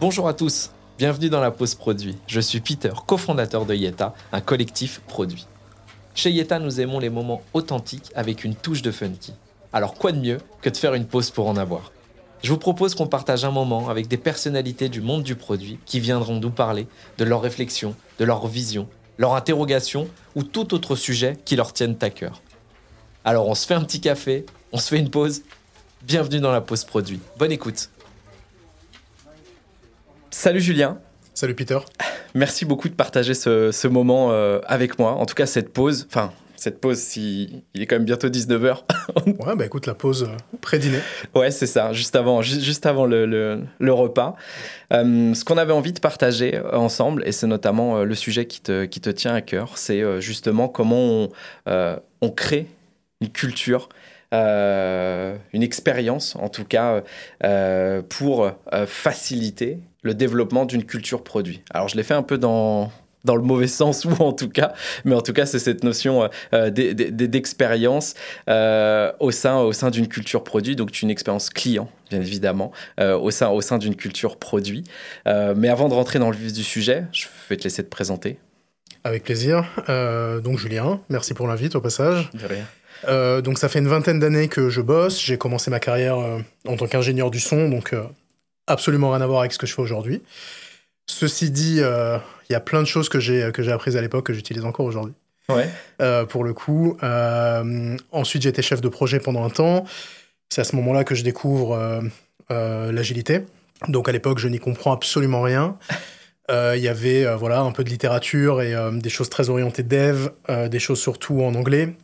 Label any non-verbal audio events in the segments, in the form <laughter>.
Bonjour à tous, bienvenue dans la pause produit. Je suis Peter, cofondateur de Yeta, un collectif produit. Chez Yeta, nous aimons les moments authentiques avec une touche de funky. Alors quoi de mieux que de faire une pause pour en avoir? Je vous propose qu'on partage un moment avec des personnalités du monde du produit qui viendront nous parler de leurs réflexions, de leurs visions, leurs interrogations ou tout autre sujet qui leur tienne à cœur. Alors on se fait un petit café, on se fait une pause. Bienvenue dans la pause produit. Bonne écoute. Salut Julien. Salut Peter. Merci beaucoup de partager ce, moment euh, avec moi. En tout cas, cette pause, enfin, cette pause, si, il est quand même bientôt 19h. <laughs> ouais, bah écoute, la pause euh, pré-dîner. Ouais, c'est ça, juste avant, juste, avant le, le, repas. Euh, ce qu'on avait envie de partager ensemble, et c'est notamment le sujet qui te, qui te tient à cœur, c'est justement comment on, on crée une culture une expérience, en tout cas, pour faciliter le développement d'une culture produit. Alors je l'ai fait un peu dans, dans le mauvais sens <laughs> ou en tout cas, mais en tout cas c'est cette notion euh, d'expérience euh, au sein, au sein d'une culture produit, donc une expérience client bien évidemment, euh, au sein, au sein d'une culture produit. mais avant de rentrer dans le vif du sujet, je vais te laisser te présenter. Avec plaisir. donc Julien, merci pour l'invite au passage. De rien. Donc ça fait une vingtaine d'années que je bosse. J'ai commencé ma carrière en tant qu'ingénieur du son, donc absolument rien à voir avec ce que je fais aujourd'hui. Ceci dit, euh, il y a plein de choses que j'ai que j'ai apprises à l'époque que j'utilise encore aujourd'hui. Ouais. Euh, pour le coup. Euh, ensuite, j'ai été chef de projet pendant un temps. C'est à ce moment-là que je découvre l'agilité. Donc à l'époque, je n'y comprends absolument rien. <laughs> Il y avait voilà un peu de littérature et des choses très orientées dev, des choses surtout en anglais.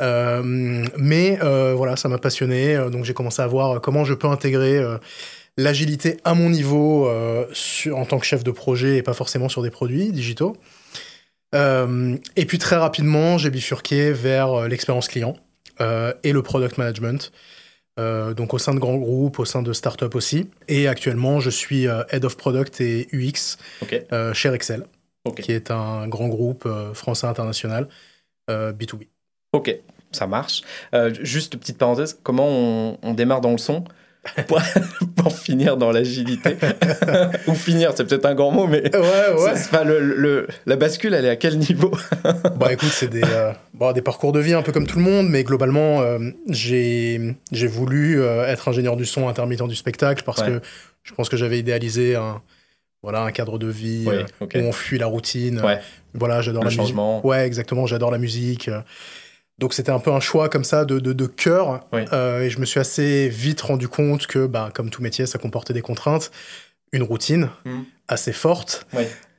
Mais voilà, ça m'a passionné. donc j'ai commencé à voir comment je peux intégrer l'agilité à mon niveau euh, en tant que chef de projet et pas forcément sur des produits digitaux. Euh, et puis très rapidement, j'ai bifurqué vers euh, l'expérience client et le product management. donc au sein de grands groupes, au sein de startups aussi. Et actuellement, je suis Head of Product et UX chez Excel, qui est un grand groupe français international B2B. Ok, ça marche. juste petite parenthèse, comment on, on démarre dans le son pour, <laughs> finir dans l'agilité. <laughs> Ou finir, c'est peut-être un grand mot, mais ouais, ouais. <laughs> le, la bascule, elle est à quel niveau Bah écoute, c'est des, euh, des parcours de vie un peu comme tout le monde, mais globalement, euh, j'ai voulu euh, être ingénieur du son intermittent du spectacle parce que je pense que j'avais idéalisé un, voilà, un cadre de vie où on fuit la routine. Voilà, j'adore la changement. musique. Ouais, exactement, j'adore la musique. Donc c'était un peu un choix comme ça de, de, cœur. Euh, et je me suis assez vite rendu compte que, bah, comme tout métier, ça comportait des contraintes, une routine hmm. assez forte.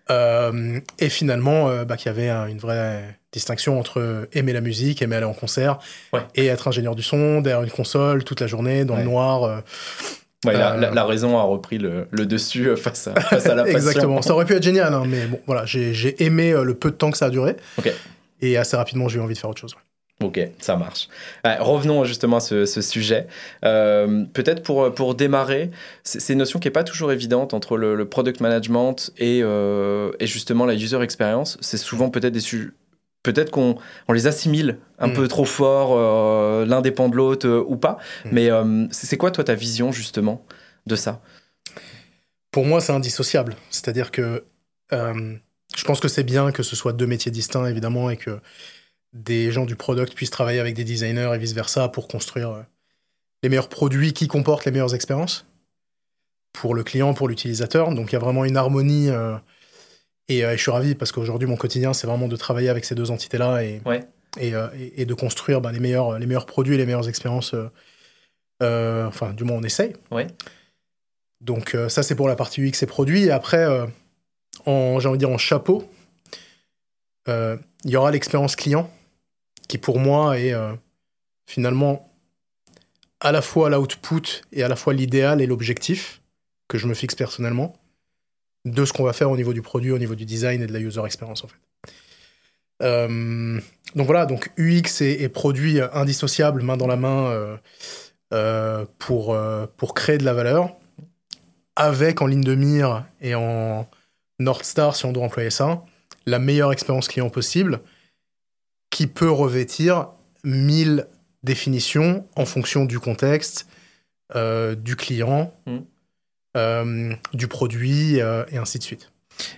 Euh, et finalement, euh, bah, qu'il y avait une vraie distinction entre aimer la musique, aimer aller en concert, et être ingénieur du son, derrière une console, toute la journée, dans le noir. la, raison a repris le, le dessus face à, face à la <laughs> passion. Exactement. Ça aurait pu être génial, hein, mais bon, voilà, j'ai aimé le peu de temps que ça a duré. Et assez rapidement, j'ai eu envie de faire autre chose. Ok, ça marche. revenons justement à ce, sujet. Euh, peut-être pour, pour démarrer, c'est une notion qui n'est pas toujours évidente entre le, product management et, euh, et, justement la user experience. C'est souvent peut-être des sujets. Peut-être qu'on on les assimile un mm. peu trop fort, euh, l'un dépend de l'autre ou pas. Mm. Mais c'est quoi, toi, ta vision justement de ça? Pour moi, c'est indissociable. C'est-à-dire que je pense que c'est bien que ce soit deux métiers distincts, évidemment, et que des gens du product puissent travailler avec des designers et vice-versa pour construire euh, les meilleurs produits qui comportent les meilleures expériences pour le client, pour l'utilisateur. Donc il y a vraiment une harmonie. Euh, et, euh, et, je suis ravi parce qu'aujourd'hui, mon quotidien, c'est vraiment de travailler avec ces deux entités-là et, et, et, de construire bah, les, meilleurs, les meilleurs produits et les meilleures expériences. enfin, du moins, on essaye. Ouais. Donc ça, c'est pour la partie UX et produits. Et après, en, j'ai envie de dire en chapeau, il y aura l'expérience client qui pour moi est euh, finalement à la fois l'output et à la fois l'idéal et l'objectif que je me fixe personnellement de ce qu'on va faire au niveau du produit, au niveau du design et de la user experience en fait. Euh, donc voilà, donc UX et, produit indissociables, main dans la main euh, pour, pour créer de la valeur, avec en ligne de mire et en North Star, si on doit employer ça, la meilleure expérience client possible, qui peut revêtir mille définitions en fonction du contexte, euh, du client, mm. du produit et ainsi de suite.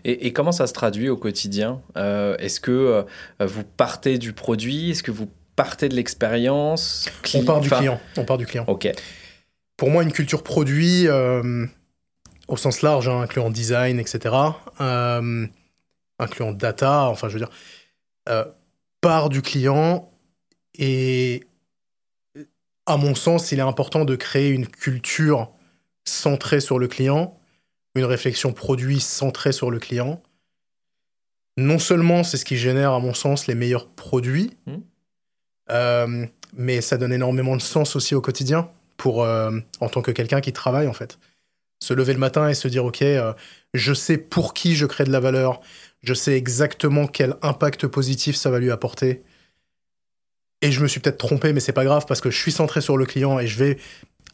Et, comment ça se traduit au quotidien? Est-ce que vous partez du produit? Est-ce que vous partez de l'expérience? On part du client. On part du client. Ok. Pour moi, une culture produit, au sens large, hein, incluant design, etc., incluant data, enfin, je veux dire, part du client et à mon sens, il est important de créer une culture centrée sur le client, une réflexion produit centrée sur le client. Non seulement c'est ce qui génère, à mon sens, les meilleurs produits, mmh. euh, mais ça donne énormément de sens aussi au quotidien pour euh, en tant que quelqu'un qui travaille en fait. Se lever le matin et se dire ok, euh, je sais pour qui je crée de la valeur, je sais exactement quel impact positif ça va lui apporter et je me suis peut-être trompé, mais c'est pas grave parce que je suis centré sur le client et je vais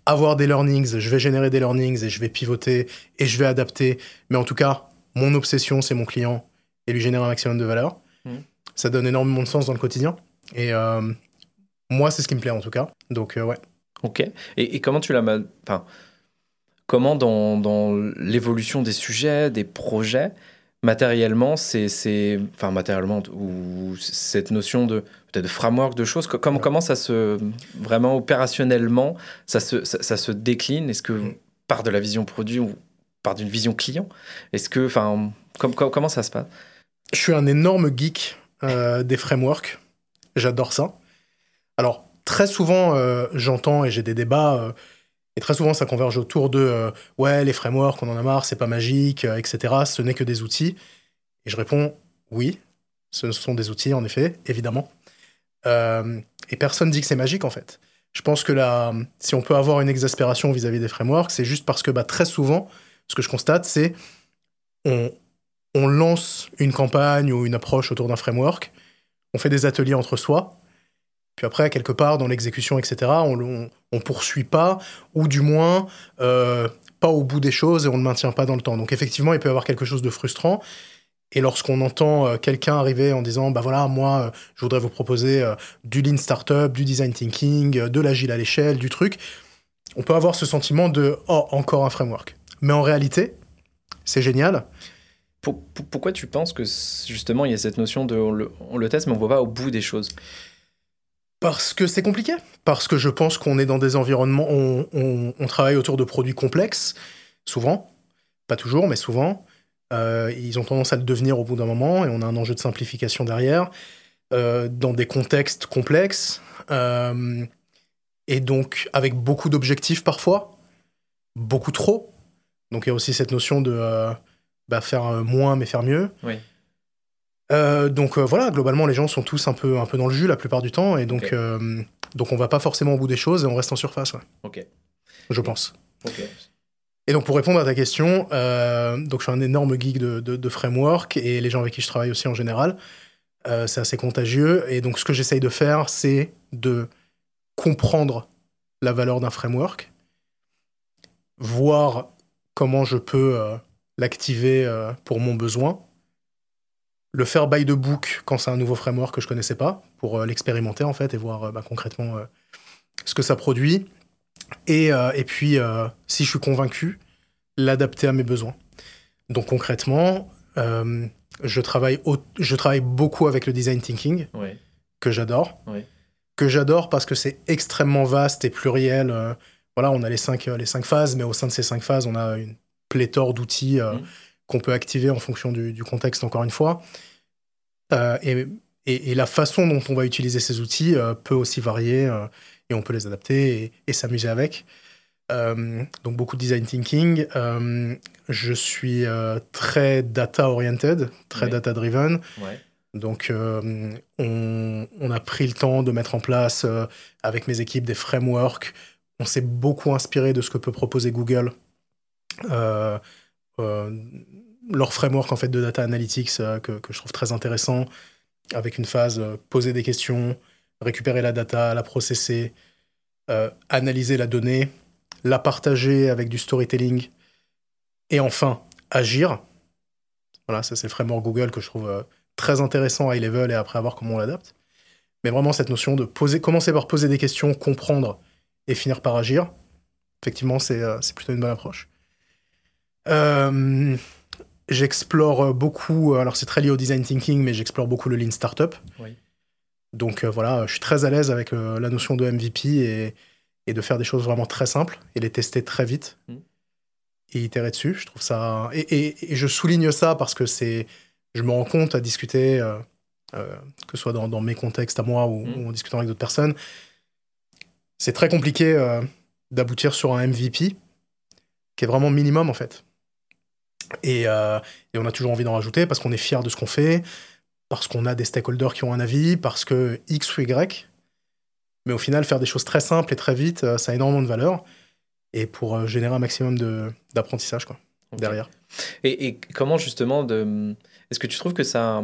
avoir des learnings, je vais générer des learnings et je vais pivoter et je vais adapter. Mais en tout cas, mon obsession, c'est mon client et lui générer un maximum de valeur. Mmh. Ça donne énormément de sens dans le quotidien. Et euh, moi, c'est ce qui me plaît en tout cas. Donc, euh, ouais. Ok. Et, comment tu l'as. Enfin, comment dans, dans l'évolution des sujets, des projets, matériellement, c'est, enfin matériellement ou cette notion de peut-être de framework de choses. Comment comment ça se vraiment opérationnellement ça se ça, se décline? Est-ce que mm. part de la vision produit ou part d'une vision client? Est-ce que enfin comment ça se passe? Je suis un énorme geek euh, des frameworks. J'adore ça. Alors très souvent, euh, j'entends et j'ai des débats. Euh, et très souvent, ça converge autour de euh, ouais, les frameworks, on en a marre, c'est pas magique, euh, etc. Ce n'est que des outils. Et je réponds oui, ce sont des outils, en effet, évidemment. Euh, et personne dit que c'est magique, en fait. Je pense que là, si on peut avoir une exaspération vis-à-vis des frameworks, c'est juste parce que bah, très souvent, ce que je constate, c'est on, on lance une campagne ou une approche autour d'un framework, on fait des ateliers entre soi, puis après, quelque part, dans l'exécution, etc., on ne poursuit pas, ou du moins euh, pas au bout des choses et on ne maintient pas dans le temps. Donc effectivement, il peut y avoir quelque chose de frustrant. Et lorsqu'on entend euh, quelqu'un arriver en disant, bah voilà, moi, euh, je voudrais vous proposer du lean startup, du design thinking, de l'agile à l'échelle, du truc, on peut avoir ce sentiment de, oh, encore un framework. Mais en réalité, c'est génial. Pourquoi tu penses que justement il y a cette notion de on le, on le teste mais on ne voit pas au bout des choses? Parce que c'est compliqué. Parce que je pense qu'on est dans des environnements, on, travaille autour de produits complexes, souvent, pas toujours, mais souvent. Euh, ils ont tendance à le devenir au bout d'un moment, et on a un enjeu de simplification derrière, euh, dans des contextes complexes, euh, et donc avec beaucoup d'objectifs parfois, beaucoup trop. Donc il y a aussi cette notion de bah, faire moins mais faire mieux. Oui. Euh, donc euh, voilà, globalement, les gens sont tous un peu, un peu dans le jus la plupart du temps, et donc, euh, donc on va pas forcément au bout des choses et on reste en surface. Ouais. Ok. Je pense. Et donc pour répondre à ta question, donc je suis un énorme geek de, de, framework et les gens avec qui je travaille aussi en général, c'est assez contagieux. Et donc ce que j'essaye de faire, c'est de comprendre la valeur d'un framework, voir comment je peux l'activer pour mon besoin le faire by the book quand c'est un nouveau framework que je connaissais pas, pour euh, l'expérimenter en fait et voir euh, bah, concrètement euh, ce que ça produit. Et, et puis, si je suis convaincu, l'adapter à mes besoins. Donc concrètement, je, travaille je travaille beaucoup avec le design thinking, que j'adore. Que j'adore parce que c'est extrêmement vaste et pluriel. voilà, on a les cinq, les cinq phases, mais au sein de ces cinq phases, on a une pléthore d'outils. Mmh qu'on peut activer en fonction du, contexte, encore une fois. Euh, et, et, la façon dont on va utiliser ces outils euh, peut aussi varier euh, et on peut les adapter et, s'amuser avec. donc beaucoup de design thinking. je suis très data oriented, très data driven. Donc, on, on, a pris le temps de mettre en place avec mes équipes des frameworks. On s'est beaucoup inspiré de ce que peut proposer Google leur framework en fait de data analytics euh, que, je trouve très intéressant, avec une phase euh, poser des questions, récupérer la data, la processer, analyser la donnée, la partager avec du storytelling, et enfin agir. Voilà, ça c'est le framework Google que je trouve très intéressant à high level et après voir comment on l'adapte. Mais vraiment cette notion de poser, commencer par poser des questions, comprendre et finir par agir, effectivement c'est plutôt une bonne approche. Euh, j'explore beaucoup, alors c'est très lié au design thinking, mais j'explore beaucoup le lean startup. Oui. Donc euh, voilà, je suis très à l'aise avec euh, la notion de MVP et, et, de faire des choses vraiment très simples et les tester très vite mm. et itérer dessus. Je trouve ça. Et, et, je souligne ça parce que c'est. Je me rends compte à discuter, euh, que ce soit dans, dans, mes contextes à moi ou, mm. ou en discutant avec d'autres personnes. C'est très compliqué d'aboutir sur un MVP qui est vraiment minimum en fait. Et, et on a toujours envie d'en rajouter parce qu'on est fier de ce qu'on fait parce qu'on a des stakeholders qui ont un avis, parce que X ou Y. Mais au final, faire des choses très simples et très vite, euh, ça a énormément de valeur. Et pour euh, générer un maximum d'apprentissage quoi, derrière. Et, comment justement, de... est-ce que tu trouves que ça...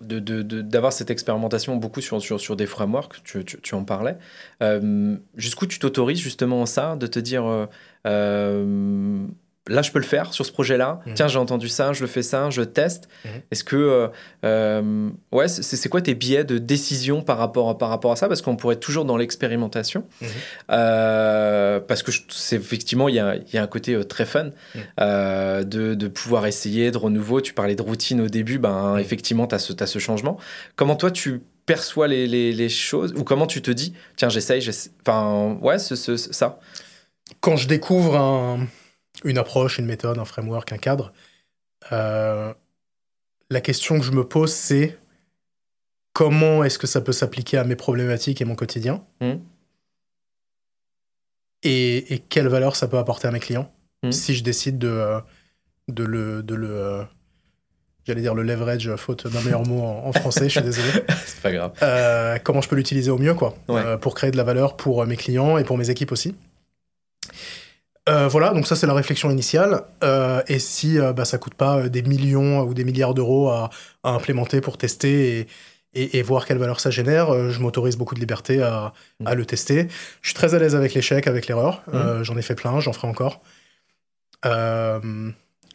d'avoir de, cette expérimentation beaucoup sur, sur, sur des frameworks, tu, tu, en parlais, euh, jusqu'où tu t'autorises justement ça, de te dire là, je peux le faire sur ce projet-là. Mhm. Tiens, j'ai entendu ça, je le fais ça, je teste. Mhm. Est-ce que, euh, euh, ouais, c'est quoi tes biais de décision par rapport, par rapport à ça? Parce qu'on pourrait être toujours dans l'expérimentation. Mhm. Euh, parce que c'est effectivement, il y a, y a, un côté très fun de, de, pouvoir essayer de renouveau. Tu parlais de routine au début, ben, effectivement, tu as, as, ce changement. Comment toi, tu perçois les, les, les choses? Ou comment tu te dis, tiens, j'essaye, enfin, ouais, ce, ça Quand je découvre un une approche, une méthode, un framework, un cadre. Euh, la question que je me pose, c'est comment est-ce que ça peut s'appliquer à mes problématiques et mon quotidien hmm. et, quelle valeur ça peut apporter à mes clients hmm. si je décide de, de le... De le euh, J'allais dire le leverage, faute d'un meilleur mot en, français, je suis désolé. <laughs> C'est pas grave. Euh, comment je peux l'utiliser au mieux, quoi, pour créer de la valeur pour mes clients et pour mes équipes aussi. Euh, voilà, donc ça c'est la réflexion initiale. Euh, et si euh, bah, ça coûte pas des millions ou des milliards d'euros à, implémenter pour tester et, voir quelle valeur ça génère, je m'autorise beaucoup de liberté à, le tester. Je suis très à l'aise avec l'échec, avec l'erreur. Mmh. J'en ai fait plein, j'en ferai encore.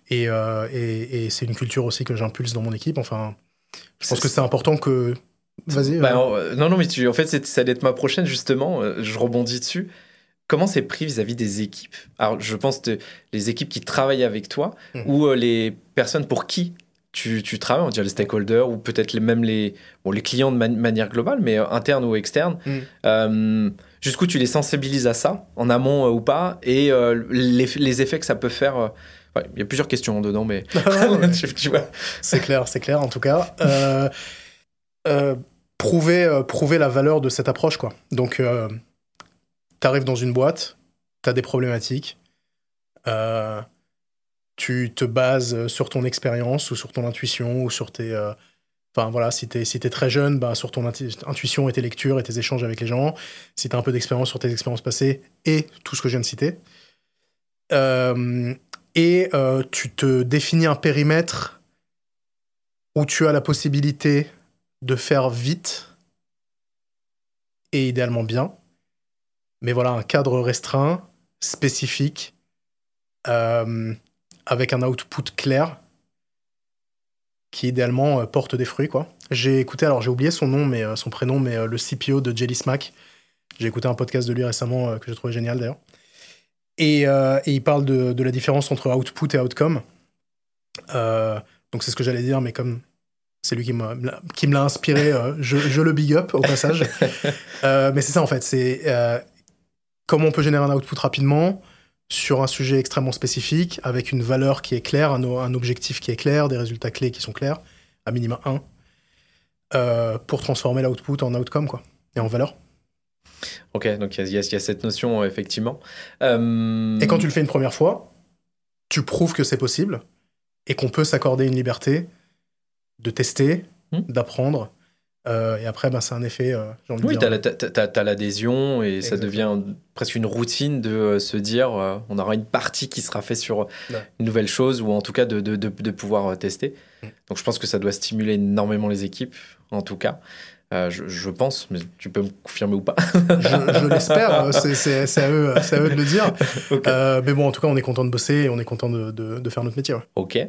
et, c'est une culture aussi que j'impulse dans mon équipe. Enfin, je pense que c'est important que. Vas-y. Bah, non, non, mais tu, en fait, ça allait être ma prochaine justement. je rebondis dessus. Comment c'est pris vis-à-vis des équipes? Alors, je pense que les équipes qui travaillent avec toi mmh. ou euh, les personnes pour qui tu, tu, travailles, on dirait les stakeholders ou peut-être les, même les, bon, les clients de manière globale, mais euh, interne ou externe. Mmh. Euh, jusqu'où tu les sensibilises à ça, en amont ou pas, et les, les, effets que ça peut faire. il y a plusieurs questions dedans, mais <laughs> c'est clair, c'est clair en tout cas. prouver, prouver la valeur de cette approche, quoi. Donc tu arrives dans une boîte, tu as des problématiques, euh, tu te bases sur ton expérience ou sur ton intuition ou sur tes... Euh, enfin voilà, si tu es, si très jeune, bah, sur ton intuition et tes lectures et tes échanges avec les gens. Si tu as un peu d'expérience sur tes expériences passées et tout ce que je viens de citer. Euh, et tu te définis un périmètre où tu as la possibilité de faire vite et idéalement bien mais voilà, un cadre restreint, spécifique, euh, avec un output clair, qui idéalement euh, porte des fruits. quoi. J'ai écouté, alors j'ai oublié son nom, mais euh, son prénom, mais le CPO de Jelly Smack. J'ai écouté un podcast de lui récemment que j'ai trouvé génial d'ailleurs. Et, il parle de, la différence entre output et outcome. donc c'est ce que j'allais dire, mais comme c'est lui qui, qui me l'a inspiré, je, je, le big up au passage. <laughs> mais c'est ça en fait, c'est comment on peut générer un output rapidement sur un sujet extrêmement spécifique, avec une valeur qui est claire, un, objectif qui est clair, des résultats clés qui sont clairs, à minima 1, euh, pour transformer l'output en outcome quoi, et en valeur. Ok, donc il y, a cette notion, effectivement. Euh, et quand tu le fais une première fois, tu prouves que c'est possible et qu'on peut s'accorder une liberté de tester, hmm. d'apprendre euh, et après, ben, c'est un effet. Euh, oui, tu as, l'adhésion et ça devient presque une routine de euh, se dire on aura une partie qui sera faite sur une nouvelle chose ou en tout cas de, de, de, pouvoir tester. Mm. Donc je pense que ça doit stimuler énormément les équipes, en tout cas. je, pense, mais tu peux me confirmer ou pas? <laughs> Je, l'espère, c'est à, eux, à eux de le dire. <laughs> mais bon, en tout cas, on est content de bosser et on est content de, de faire notre métier. Ok.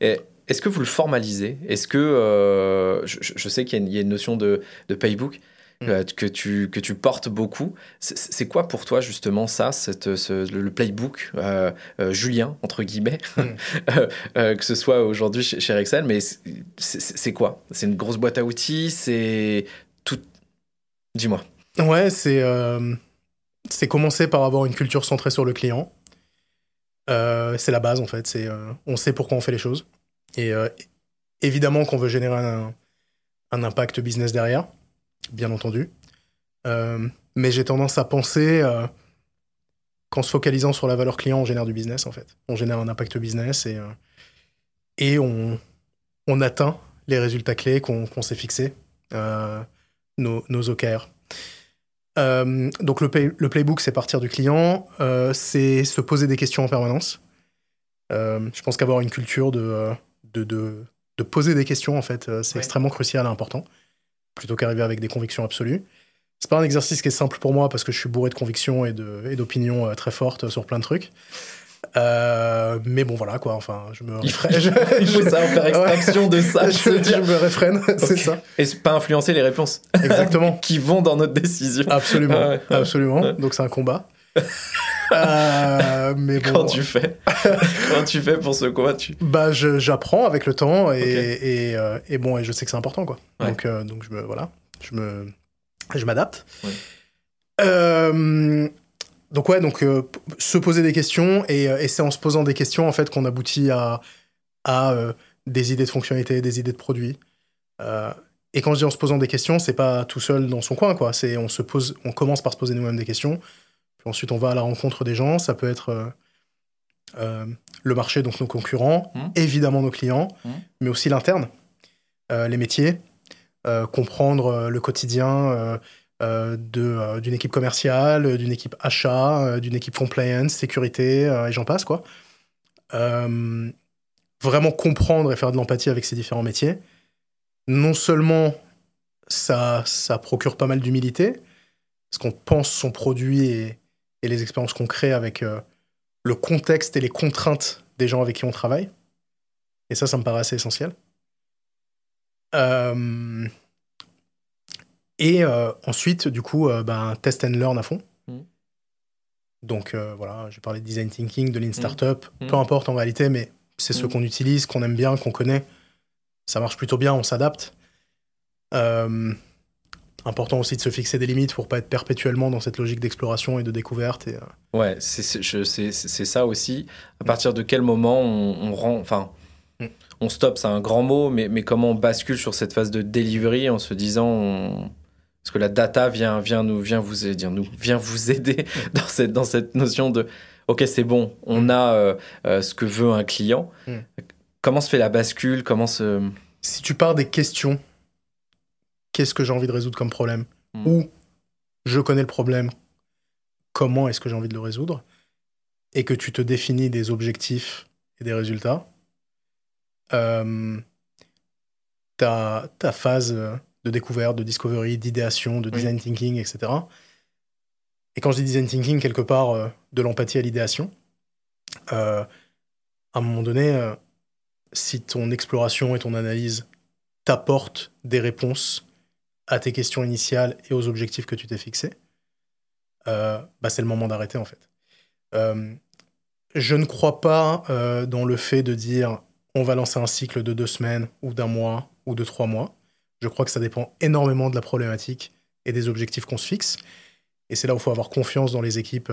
Et est-ce que vous le formalisez? Est-ce que, euh, je, sais qu'il y, a une notion de, paybook, mm. euh, que, tu, que tu portes beaucoup. C'est quoi pour toi justement ça, cette, le playbook euh, Julien, entre guillemets, mm. <laughs> que ce soit aujourd'hui chez, chez Rexel, mais c'est quoi? C'est une grosse boîte à outils? C'est tout... Dis-moi. Ouais, c'est c'est commencer par avoir une culture centrée sur le client. c'est la base en fait. C'est on sait pourquoi on fait les choses. Et évidemment qu'on veut générer un, impact business derrière, bien entendu. Euh, mais j'ai tendance à penser euh, qu'en se focalisant sur la valeur client, on génère du business en fait. On génère un impact business et, euh, et on, on atteint les résultats clés qu'on s'est fixés, nos, nos, OKR. donc le, le playbook, c'est partir du client, c'est se poser des questions en permanence. je pense qu'avoir une culture de, de, de de poser des questions, en fait, euh, c'est extrêmement crucial et important, plutôt qu'arriver avec des convictions absolues. C'est pas un exercice qui est simple pour moi parce que je suis bourré de convictions et d'opinions euh, très fortes sur plein de trucs. Euh, mais bon, voilà quoi. Enfin, je me. Il, faut ça, <laughs> <laughs> faire extraction de ça. je, me réfrène, <laughs> c'est ça. Et pas influencer les réponses. Exactement. qui vont dans notre décision. Absolument, ah absolument. Donc c'est un combat. Euh, mais bon, Quand tu fais Quand tu fais pour ce quoi tu... Bah, j'apprends avec le temps et, et, euh, et, bon, et je sais que c'est important, quoi. Donc, euh, donc je me, voilà, je me, je m'adapte. donc ouais, donc se poser des questions et, et c'est en se posant des questions en fait qu'on aboutit à, à des idées de fonctionnalité, des idées de produits. et quand je dis en se posant des questions, c'est pas tout seul dans son coin, quoi. C'est on se pose, on commence par se poser nous-mêmes des questions ensuite, on va à la rencontre des gens. Ça peut être euh, euh, le marché, donc nos concurrents, mmh. évidemment nos clients, mmh. mais aussi l'interne, euh, les métiers, comprendre le quotidien d'une équipe commerciale, d'une équipe achat, d'une équipe compliance, sécurité, et j'en passe, quoi. vraiment comprendre et faire de l'empathie avec ces différents métiers. Non seulement ça, ça procure pas mal d'humilité, parce qu'on pense son produit et, et les expériences qu'on crée avec euh, le contexte et les contraintes des gens avec qui on travaille. Et ça, ça me paraît assez essentiel. Euh, et euh, ensuite, du coup, ben, test and learn à fond. Mm. Donc voilà, j'ai parlé de design thinking, de lean mm. startup, mm. peu importe en réalité, mais c'est ce qu'on utilise, qu'on aime bien, qu'on connaît. Ça marche plutôt bien, on s'adapte. Important aussi de se fixer des limites pour pas être perpétuellement dans cette logique d'exploration et de découverte. Et, euh. Ouais, c'est ça aussi. À partir de quel moment on, rend. Enfin, mm. on stop, c'est un grand mot, mais, mais comment on bascule sur cette phase de delivery en se disant. Parce que la data vient, vient, nous, vient, vous, dire, nous, vient vous aider mm. <laughs> dans, cette, dans cette notion de OK, c'est bon, on mm. a euh, euh, ce que veut un client. Comment se fait la bascule? Comment se... Si tu pars des questions qu'est-ce que j'ai envie de résoudre comme problème hmm. Ou je connais le problème, comment est-ce que j'ai envie de le résoudre Et que tu te définis des objectifs et des résultats. Euh, ta, ta, phase de découverte, de discovery, d'idéation, de design thinking, etc. Et quand je dis design thinking, quelque part, euh, de l'empathie à l'idéation, euh, à un moment donné, si ton exploration et ton analyse t'apportent des réponses à tes questions initiales et aux objectifs que tu t'es fixés, euh, bah c'est le moment d'arrêter en fait. Euh, je ne crois pas euh, dans le fait de dire on va lancer un cycle de deux semaines ou d'un mois ou de trois mois. Je crois que ça dépend énormément de la problématique et des objectifs qu'on se fixe. Et c'est là où il faut avoir confiance dans les équipes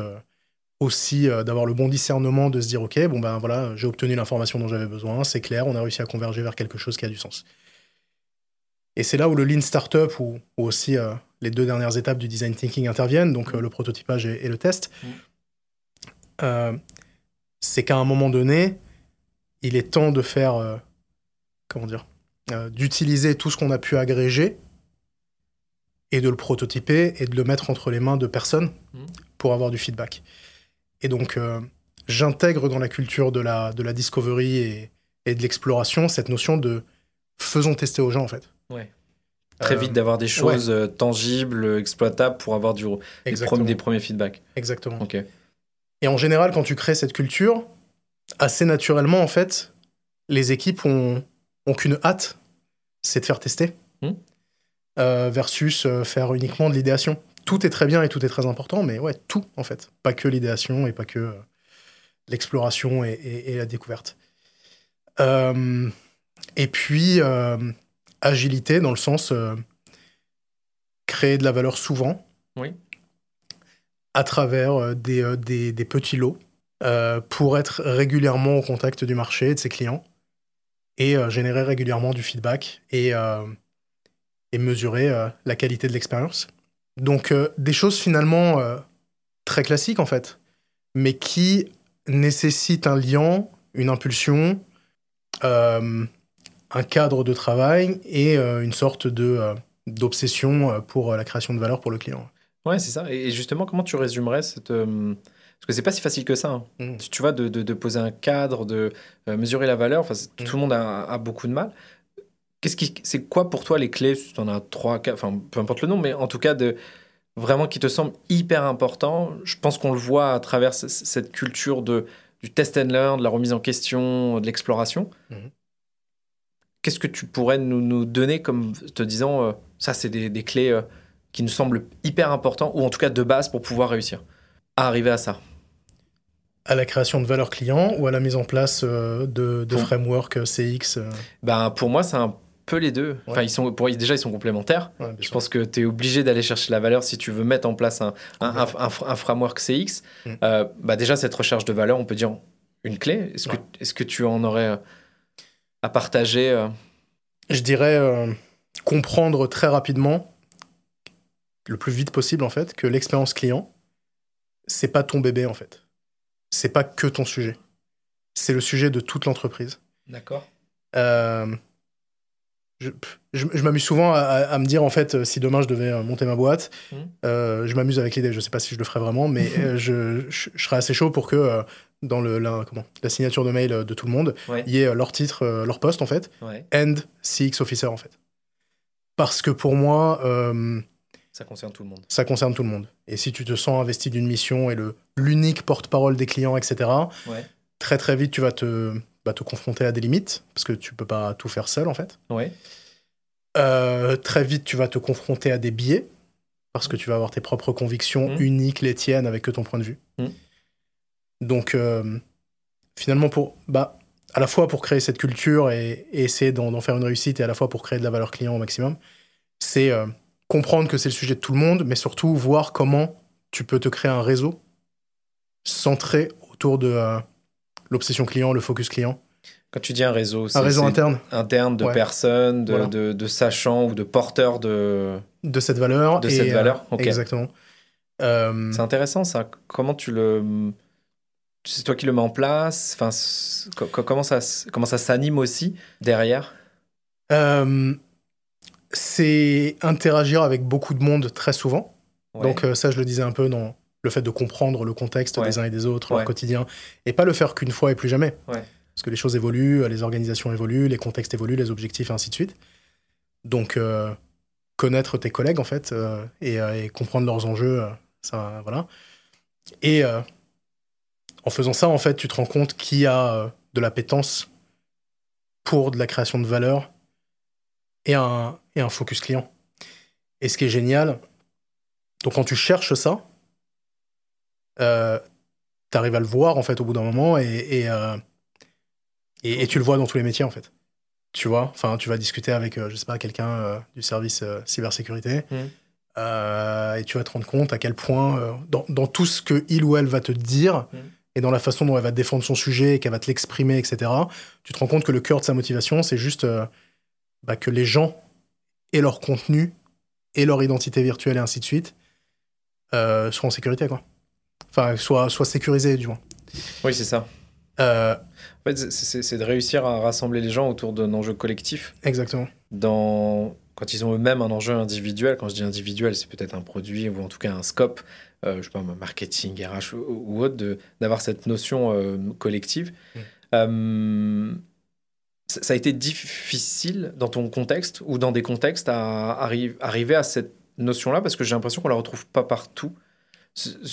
aussi, d'avoir le bon discernement, de se dire ok, bon ben voilà, j'ai obtenu l'information dont j'avais besoin, c'est clair, on a réussi à converger vers quelque chose qui a du sens. Et c'est là où le Lean Startup, ou, aussi euh, les deux dernières étapes du design thinking interviennent, donc euh, le prototypage et, le test. Mm. Euh, c'est qu'à un moment donné, il est temps de faire, comment dire, d'utiliser tout ce qu'on a pu agréger et de le prototyper et de le mettre entre les mains de personnes mm. pour avoir du feedback. Et donc, j'intègre dans la culture de la, de la discovery et, et de l'exploration cette notion de faisons tester aux gens, en fait. Ouais. Très vite d'avoir des choses euh, tangibles, exploitables pour avoir du, des, premiers, des premiers feedbacks. Exactement. Ok. Et en général, quand tu crées cette culture, assez naturellement, en fait, les équipes ont, ont qu'une hâte, c'est de faire tester. Hmm. versus faire uniquement de l'idéation. Tout est très bien et tout est très important, mais ouais, tout en fait. Pas que l'idéation et pas que l'exploration et, la découverte. et puis, agilité dans le sens créer de la valeur souvent. Oui. À travers des, des petits lots euh, pour être régulièrement au contact du marché et de ses clients et euh, générer régulièrement du feedback et, euh, et mesurer la qualité de l'expérience. Donc des choses finalement très classiques en fait, mais qui nécessitent un lien, une impulsion, un cadre de travail et une sorte de d'obsession pour la création de valeur pour le client. Ouais, c'est ça. Et justement, comment tu résumerais cette, parce que c'est pas si facile que ça. Hein. Mm. Tu vois, de, de, poser un cadre, de euh, mesurer la valeur, enfin, mm. tout le monde a, a beaucoup de mal. Qu'est-ce qui, c'est quoi pour toi les clés? Tu en as trois, quatre, enfin, peu importe le nom, mais en tout cas, de vraiment qui te semble hyper important. Je pense qu'on le voit à travers cette culture de, du test and learn, de la remise en question, de l'exploration. Mm. Qu'est-ce que tu pourrais nous, nous, donner comme te disant, euh, ça, c'est des, des clés euh, qui nous semblent hyper importants, ou en tout cas de base pour pouvoir réussir à arriver à ça? À la création de valeur client ou à la mise en place euh, de, de framework CX ben, Pour moi, c'est un peu les deux. Enfin, ils sont, pour, déjà, ils sont complémentaires. je pense que tu es obligé d'aller chercher la valeur si tu veux mettre en place un, un, un, framework CX. Mm. bah, déjà, cette recherche de valeur, on peut dire une clé. Est-ce que, est que tu en aurais à partager Je dirais comprendre très rapidement, le plus vite possible en fait, que l'expérience client, c'est pas ton bébé en fait c'est pas que ton sujet. C'est le sujet de toute l'entreprise. D'accord. Euh, je, m'amuse souvent à, me dire, en fait, si demain je devais euh, monter ma boîte, mmh. euh, je m'amuse avec l'idée. Je sais pas si je le ferais vraiment, mais <laughs> je, serais assez chaud pour que dans le, la, comment, la signature de mail de tout le monde, il y ait leur titre, leur poste, en fait, and CX Officer, en fait. Parce que pour moi, ça concerne tout le monde. Ça concerne tout le monde. Et si tu te sens investi d'une mission et le l'unique porte-parole des clients, etc., très très vite tu vas te, bah, te confronter à des limites parce que tu peux pas tout faire seul en fait. Ouais. Euh, très vite tu vas te confronter à des biais parce que tu vas avoir tes propres convictions mmh. uniques, les tiennes, avec que ton point de vue. Mmh. Donc euh, finalement pour bah à la fois pour créer cette culture et, essayer d'en faire une réussite et à la fois pour créer de la valeur client au maximum, c'est euh, comprendre que c'est le sujet de tout le monde, mais surtout voir comment tu peux te créer un réseau centré autour de l'obsession client, le focus client. Quand tu dis un réseau, c'est un réseau interne. Interne de personnes, de, de, sachants ou de porteurs de... De cette valeur. De cette valeur, euh, Exactement. Euh, c'est intéressant ça. Comment tu le... C'est toi qui le mets en place? Enfin, comment ça, comment ça s'anime aussi derrière? C'est interagir avec beaucoup de monde très souvent. Donc euh, ça, je le disais un peu dans le fait de comprendre le contexte des uns et des autres, leur quotidien, et pas le faire qu'une fois et plus jamais. Parce que les choses évoluent, les organisations évoluent, les contextes évoluent, les objectifs, et ainsi de suite. Donc euh, connaître tes collègues, en fait, euh, et, et, comprendre leurs enjeux, ça, voilà. Et en faisant ça, en fait, tu te rends compte qu'il y a de l'appétence pour de la création de valeur et un, et un focus client. Et ce qui est génial, donc quand tu cherches ça, euh, tu arrives à le voir en fait au bout d'un moment et, euh, et, et, tu le vois dans tous les métiers en fait. Tu vois, enfin, tu vas discuter avec, euh, je sais pas, quelqu'un euh, du service cybersécurité mmh. et tu vas te rendre compte à quel point, dans, dans, tout ce que il ou elle va te dire mmh. et dans la façon dont elle va défendre son sujet et qu'elle va te l'exprimer, etc., tu te rends compte que le cœur de sa motivation, c'est juste bah, que les gens et leur contenu et leur identité virtuelle et ainsi de suite euh, soient en sécurité, quoi. Enfin, soit, soit sécurisés, du moins. Oui, c'est ça. Euh, en fait, c'est de réussir à rassembler les gens autour d'un enjeu collectif. Exactement. Dans... Quand ils ont eux-mêmes un enjeu individuel, quand je dis individuel, c'est peut-être un produit ou en tout cas un scope, euh, je sais pas, marketing, RH ou, ou autre, d'avoir cette notion euh, collective. Mm ça a été difficile dans ton contexte ou dans des contextes à arriver à cette notion-là parce que j'ai l'impression qu'on la retrouve pas partout.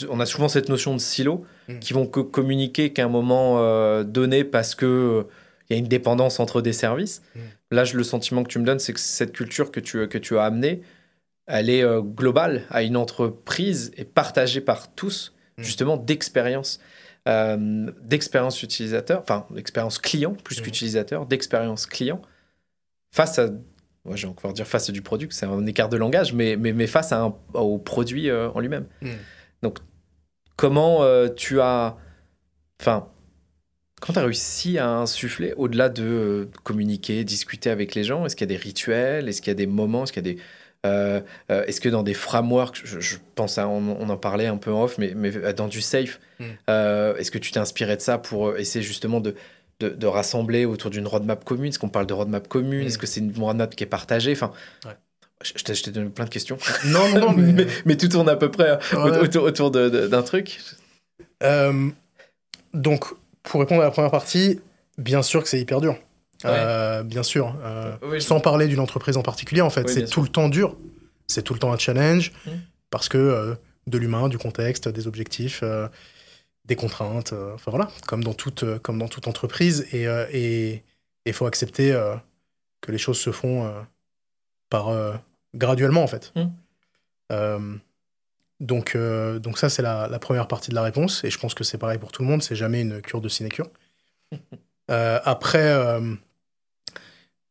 On a souvent cette notion de silo mm. qui vont communiquer qu'à un moment euh, donné parce que il y a une dépendance entre des services. Mm. là, le sentiment que tu me donnes, c'est que cette culture que tu, que tu as amenée, elle est euh, globale à une entreprise et partagée par tous, mm. justement, d'expérience. Euh, d'expérience utilisateur, enfin, d'expérience client plus qu'utilisateur, d'expérience client, face à, moi j'ai encore dire face à du produit, c'est un écart de langage, mais, mais, mais face à un, au produit euh, en lui-même. Mm. Donc, comment tu as, enfin, quand tu as réussi à insuffler, au-delà de euh, communiquer, discuter avec les gens, est-ce qu'il y a des rituels? Est-ce qu'il y a des moments? Est-ce qu'il y a des. Euh, euh, est-ce que dans des frameworks, je, pense à, on, en parlait un peu en off, mais, mais dans du safe, hmm. est-ce que tu t'es inspiré de ça pour essayer justement de, de, rassembler autour d'une roadmap commune? Est-ce qu'on parle de roadmap commune? Est-ce hmm. que c'est une roadmap qui est partagée? Enfin, Je t'ai donné plein de questions. Non, non, <laughs> mais... mais, tout tourne à peu près autour, autour d'un truc. donc, pour répondre à la première partie, bien sûr que c'est hyper dur. Euh, bien sûr. Euh, sans parler d'une entreprise en particulier, en fait. c'est tout le temps dur. C'est tout le temps un challenge. Mmh. Parce que euh, de l'humain, du contexte, des objectifs, des contraintes. Enfin voilà, comme dans toute, comme dans toute entreprise. Et il faut accepter que les choses se font par, graduellement, en fait. Mmh. Donc, euh, donc ça, c'est la, première partie de la réponse. Et je pense que c'est pareil pour tout le monde. C'est jamais une cure de sinécure. <laughs> Euh, après, euh,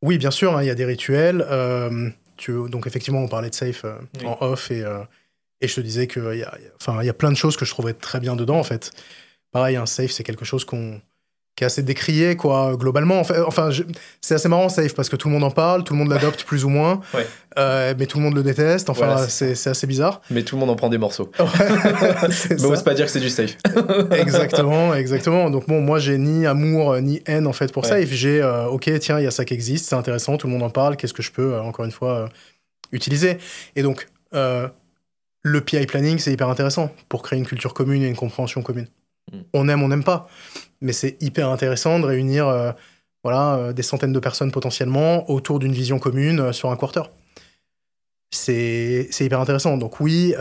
oui, bien sûr, hein, il y a des rituels. Tu, donc, effectivement, on parlait de safe en off. Et, et je te disais qu'il y, a, y a plein de choses que je trouvais très bien dedans, en fait. Pareil, un safe, c'est quelque chose qu'on qui est assez décrié, quoi, globalement. Enfin, c'est assez marrant, Safe, parce que tout le monde en parle, tout le monde l'adopte plus ou moins, euh, mais tout le monde le déteste. Enfin, c'est assez bizarre. Mais tout le monde en prend des morceaux. <laughs> mais ose pas dire que c'est du Safe. <laughs> exactement, exactement. Donc, bon, moi, j'ai ni amour ni haine, en fait, pour Safe. J'ai, euh, ok, tiens, il y a ça qui existe, c'est intéressant, tout le monde en parle, qu'est-ce que je peux, euh, encore une fois, utiliser? Et donc, le PI planning, c'est hyper intéressant pour créer une culture commune et une compréhension commune. Mm. On aime, on n'aime pas mais c'est hyper intéressant de réunir euh, voilà, euh, des centaines de personnes potentiellement autour d'une vision commune euh, sur un quarter. C'est hyper intéressant. Donc oui,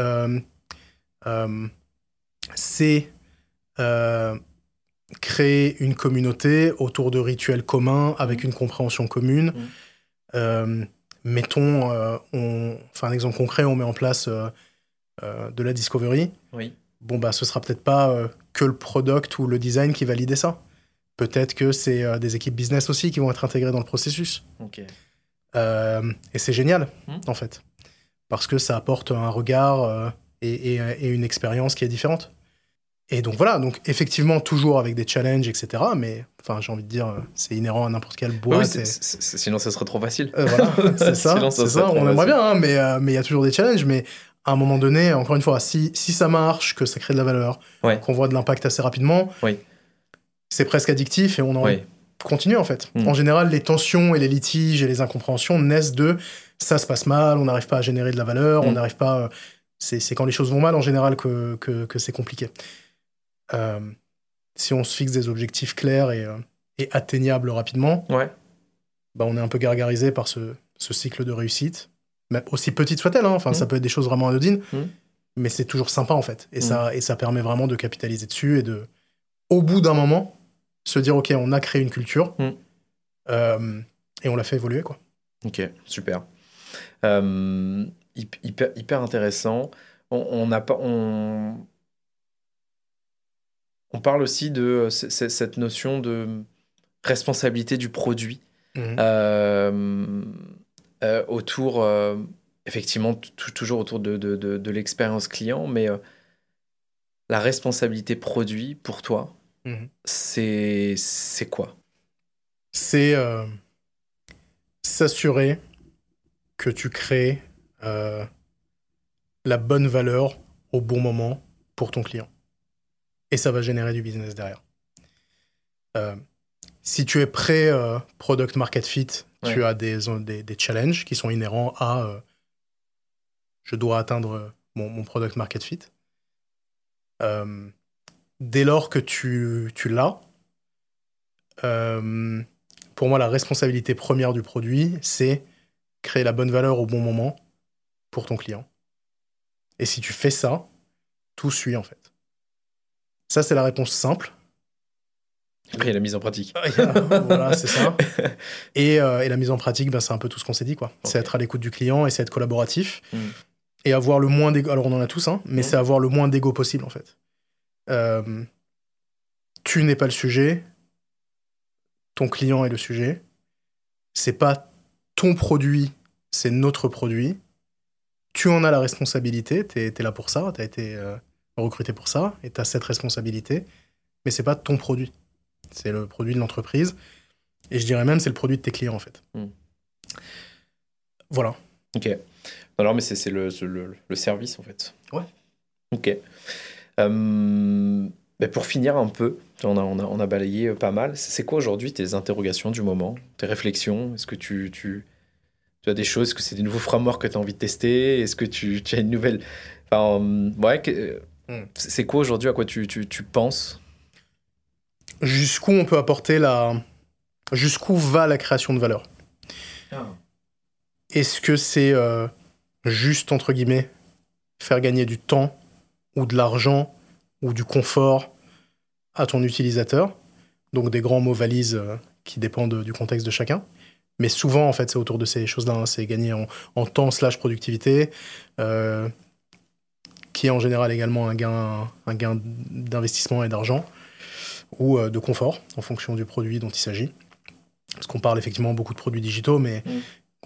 c'est créer une communauté autour de rituels communs avec une compréhension commune. Mmh. mettons, on, enfin un exemple concret, on met en place de la discovery. Oui bon, bah, ce sera peut-être pas euh, que le product ou le design qui valide ça. Peut-être que c'est euh, des équipes business aussi qui vont être intégrées dans le processus. Euh, et c'est génial, hmm. en fait. Parce que ça apporte un regard et, une expérience qui est différente. Et donc voilà, donc effectivement, toujours avec des challenges, etc. Mais enfin, j'ai envie de dire, c'est inhérent à n'importe quelle boîte. sinon, ça serait trop facile. voilà, c'est <laughs> ça. ça. On aimerait bien, hein, mais il y a toujours des challenges. Mais à un moment donné, encore une fois, si, si ça marche, que ça crée de la valeur, qu'on voit de l'impact assez rapidement, c'est presque addictif et on en continue en fait. Mm. En général, les tensions et les litiges et les incompréhensions naissent de ça se passe mal, on n'arrive pas à générer de la valeur, on mm. n'arrive pas. Euh, c'est quand les choses vont mal en général que, que, c'est compliqué. Euh, si on se fixe des objectifs clairs et, euh, et atteignables rapidement, bah on est un peu gargarisé par ce, ce cycle de réussite aussi petite soit-elle, hein. enfin, ça peut être des choses vraiment anodines, mm. mais c'est toujours sympa en fait. Et, mm. ça, et ça permet vraiment de capitaliser dessus et de, au bout d'un moment, se dire ok, on a créé une culture euh, et on l'a fait évoluer. quoi. Ok, super. Euh, hyper, hyper intéressant. On, on, pas, on, on parle aussi de cette notion de responsabilité du produit. Euh, euh, autour, euh, effectivement, toujours autour de, de, de, l'expérience client, mais euh, la responsabilité produit pour toi, mhm. c'est c'est quoi? C'est s'assurer que tu crées la bonne valeur au bon moment pour ton client. Et ça va générer du business derrière. si tu es prêt product market fit tu as des, des, des, challenges qui sont inhérents à euh, je dois atteindre mon, mon product market fit. Euh, dès lors que tu, tu l'as, euh, pour moi, la responsabilité première du produit, c'est créer la bonne valeur au bon moment pour ton client. Et si tu fais ça, tout suit en fait. Ça, c'est la réponse simple. Après, il y a la mise en pratique. <laughs> voilà, c'est ça. <laughs> Et, euh, et, la mise en pratique, ben, c'est un peu tout ce qu'on s'est dit. quoi. C'est être à l'écoute du client et c'est être collaboratif. Mm. Et avoir le moins d'ego. Alors, on en a tous, hein, mais mm. c'est avoir le moins d'ego possible, en fait. Euh, tu n'es pas le sujet. Ton client est le sujet. C'est pas ton produit, c'est notre produit. Tu en as la responsabilité. Tu es, là pour ça. Tu as été euh, recruté pour ça. Et tu as cette responsabilité. Mais c'est pas ton produit. C'est le produit de l'entreprise. Et je dirais même, c'est le produit de tes clients, en fait. Hmm. Voilà. Ok. Alors, mais c'est le, le, le, service, en fait. Ouais. Ok. Euh, pour finir un peu, on a, on a, on a balayé pas mal. C'est quoi aujourd'hui tes interrogations du moment, tes réflexions? Est-ce que tu, tu, tu, as des choses, est-ce que c'est des nouveaux frameworks que tu as envie de tester? Est-ce que tu, tu, as une nouvelle. Enfin, ouais, hmm. c'est quoi aujourd'hui à quoi tu, tu, tu penses? Jusqu'où on peut apporter la. Jusqu'où va la création de valeur ah. Est-ce que c'est euh, juste, entre guillemets, faire gagner du temps ou de l'argent ou du confort à ton utilisateur? Donc des grands mots valises euh, qui dépendent du contexte de chacun. Mais souvent, en fait, c'est autour de ces choses-là. Hein. C'est gagner en, temps slash productivité, euh, qui est en général également un gain, un gain d'investissement et d'argent ou euh, de confort en fonction du produit dont il s'agit. Parce qu'on parle effectivement beaucoup de produits digitaux, mais mm.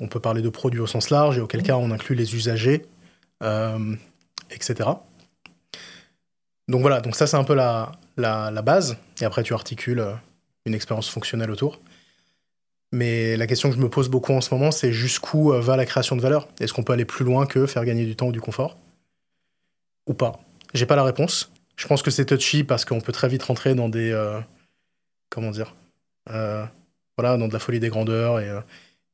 on peut parler de produits au sens large et auquel mm. cas on inclut les usagers, euh, etc. Donc voilà, donc ça c'est un peu la, la, la, base, et après tu articules euh, une expérience fonctionnelle autour. Mais la question que je me pose beaucoup en ce moment, c'est jusqu'où va la création de valeur? Est-ce qu'on peut aller plus loin que faire gagner du temps ou du confort? Ou pas? J'ai pas la réponse. Je pense que c'est touchy parce qu'on peut très vite rentrer dans des. Euh, comment dire euh, Voilà, dans de la folie des grandeurs et, euh,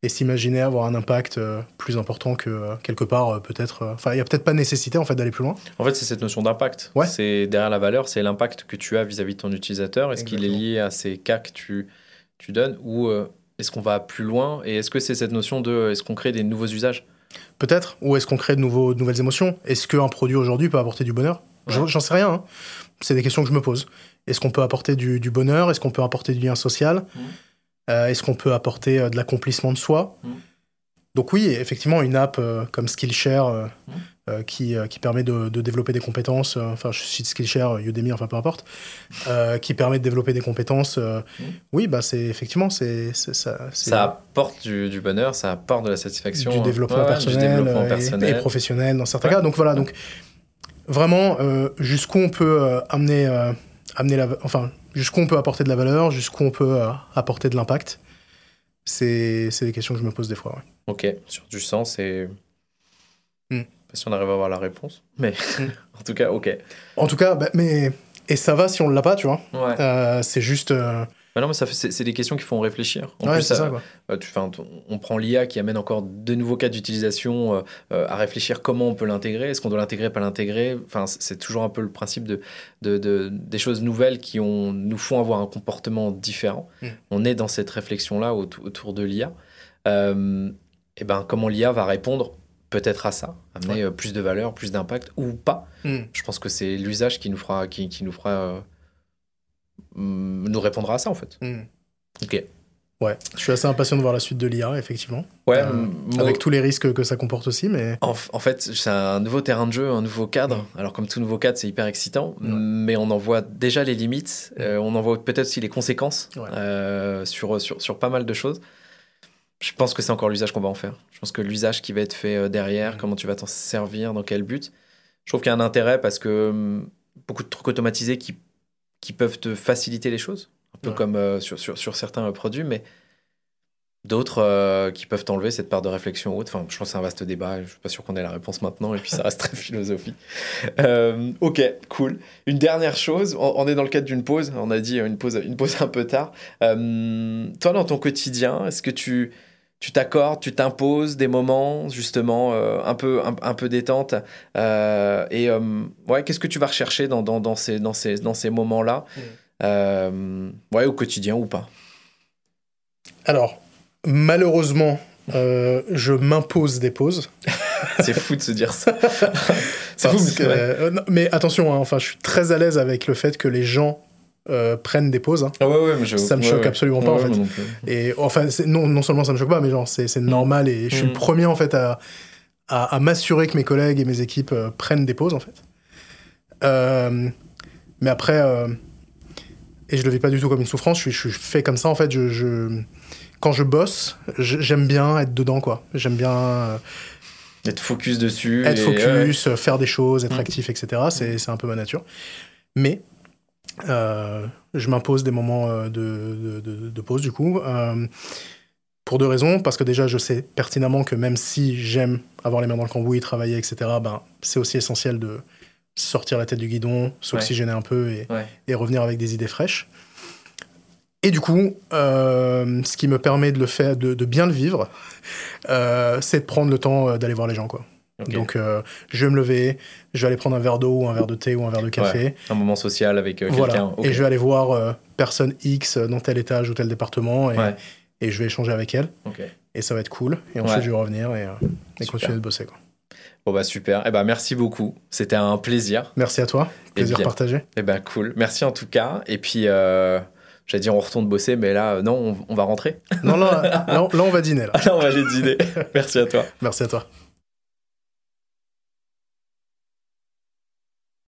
et s'imaginer avoir un impact plus important que quelque part, peut-être. Enfin, il n'y a peut-être pas nécessité en fait d'aller plus loin. En fait, c'est cette notion d'impact. Ouais. C'est derrière la valeur, c'est l'impact que tu as vis-à-vis de ton utilisateur. Est-ce qu'il est lié à ces cas que tu, tu donnes ou est-ce qu'on va plus loin Et est-ce que c'est cette notion de. Est-ce qu'on crée des nouveaux usages? Peut-être. Ou est-ce qu'on crée de, nouveaux, de nouvelles émotions? Est-ce qu'un produit aujourd'hui peut apporter du bonheur? J'en sais rien. Hein. C'est des questions que je me pose. Est-ce qu'on peut apporter du, bonheur? Est-ce qu'on peut apporter du lien social? Mmh. euh, Est-ce qu'on peut apporter euh, de l'accomplissement de soi? Mmh. Donc oui, effectivement, une app euh, comme Skillshare mmh. qui, qui permet de, développer des compétences, enfin je cite Skillshare, Udemy, enfin peu importe, qui permet de développer des compétences, oui, bah c'est effectivement, c'est ça. Ça apporte du, bonheur, ça apporte de la satisfaction. Du développement, personnel, Et, professionnel dans certains cas. Donc voilà, donc vraiment euh, jusqu'où on peut euh, amener, euh, amener la, enfin, jusqu'où on peut apporter de la valeur, jusqu'où on peut apporter de l'impact. C'est, des questions que je me pose des fois. Ok, sur du sens et. Hmm. Pas si on arrive à avoir la réponse, mais hmm. <laughs> en tout cas, ok. En tout cas, bah, mais. Et ça va si on l'a pas, tu vois. Ouais. c'est juste. Bah non, mais ça c'est des questions qui font réfléchir. En plus, ça, euh, tu, on prend l'IA qui amène encore de nouveaux cas d'utilisation euh, euh, à réfléchir comment on peut l'intégrer. Est-ce qu'on doit l'intégrer, pas l'intégrer? Enfin, c'est toujours un peu le principe de, de, des choses nouvelles qui ont, nous font avoir un comportement différent. Mm. On est dans cette réflexion-là autour de l'IA. et ben, comment l'IA va répondre peut-être à ça, amener plus de valeur, plus d'impact ou pas? Mm. Je pense que c'est l'usage qui nous fera, qui, qui nous fera nous répondra à ça en fait. Hmm. Ok. Ouais, je suis assez impatient de voir la suite de l'IA, effectivement. Ouais, euh, avec tous les risques que ça comporte aussi, mais. En, fait, c'est un nouveau terrain de jeu, un nouveau cadre. Hmm. Alors, comme tout nouveau cadre, c'est hyper excitant, mais on en voit déjà les limites, hmm. euh, on en voit peut-être aussi les conséquences euh, sur, sur, sur, pas mal de choses. Je pense que c'est encore l'usage qu'on va en faire. Je pense que l'usage qui va être fait derrière, comment tu vas t'en servir, dans quel but. Je trouve qu'il y a un intérêt parce que beaucoup de trucs automatisés qui qui peuvent te faciliter les choses, un peu comme euh, sur, sur, sur, certains euh, produits, mais d'autres euh, qui peuvent t'enlever cette part de réflexion ou autre. Enfin, je pense que c'est un vaste débat, je suis pas sûr qu'on ait la réponse maintenant, et puis ça reste <laughs> très philosophie. ok, cool. Une dernière chose, on, est dans le cadre d'une pause, on a dit une pause, une pause un peu tard. toi, dans ton quotidien, est-ce que tu tu t'accordes, tu t'imposes des moments justement euh, un peu un, peu détente euh, et euh, ouais qu'est-ce que tu vas rechercher dans, dans, dans ces dans ces dans ces moments là mm. ouais au quotidien ou pas? Alors malheureusement je m'impose des pauses. <laughs> C'est fou de se dire ça. <laughs> C'est fou mais attention hein, enfin je suis très à l'aise avec le fait que les gens euh, prennent des pauses. hein. Ah ouais, ouais, mais je- Ça me choque ouais. absolument pas, en fait. Et enfin, non, non seulement ça me choque pas, mais genre, c'est c'est normal et je suis Mm. le premier, en fait, à, à, à m'assurer que mes collègues et mes équipes euh, prennent des pauses, en fait. Euh, mais après, et je le vis pas du tout comme une souffrance, je suis, je suis fait comme ça, en fait. Je, je- quand je bosse, j'aime bien être dedans, quoi. J'aime bien Être focus dessus. être et- focus, faire des choses, être Mm. actif, etc. C'est un peu ma nature. Mais je m'impose des moments euh, de, de, de- de pause, du coup. euh, pour deux raisons. Parce que déjà, je sais pertinemment que même si j'aime avoir les mains dans le cambouis, travailler, etc., ben, c'est aussi essentiel de sortir la tête du guidon, s'oxygéner un peu et, Ouais. et revenir avec des idées fraîches. Et du coup, euh, ce qui me permet de le faire, de, de bien le vivre, euh, c'est de prendre le temps euh, d'aller voir les gens, quoi. Donc, euh, je vais me lever, je vais aller prendre un verre d'eau ou un verre de thé ou un verre de café. Un moment social avec euh, voilà. quelqu'un. Et je vais aller voir euh, personne X dans tel étage ou tel département et, Ouais. et je vais échanger avec elle. Et ça va être cool. Et ensuite, Ouais. je vais revenir et, euh, et Super. continuer de bosser. Quoi. Bon bah super. Eh ben merci beaucoup. C'était un plaisir. Merci à toi. Plaisir bien. partagé. Eh ben cool. Merci en tout cas. Et puis euh, j'allais dire on retourne bosser, mais là euh, non, on, on va rentrer. Non, là, là, <laughs> là, on va dîner. Là. là on va aller dîner. <laughs> merci à toi. Merci à toi.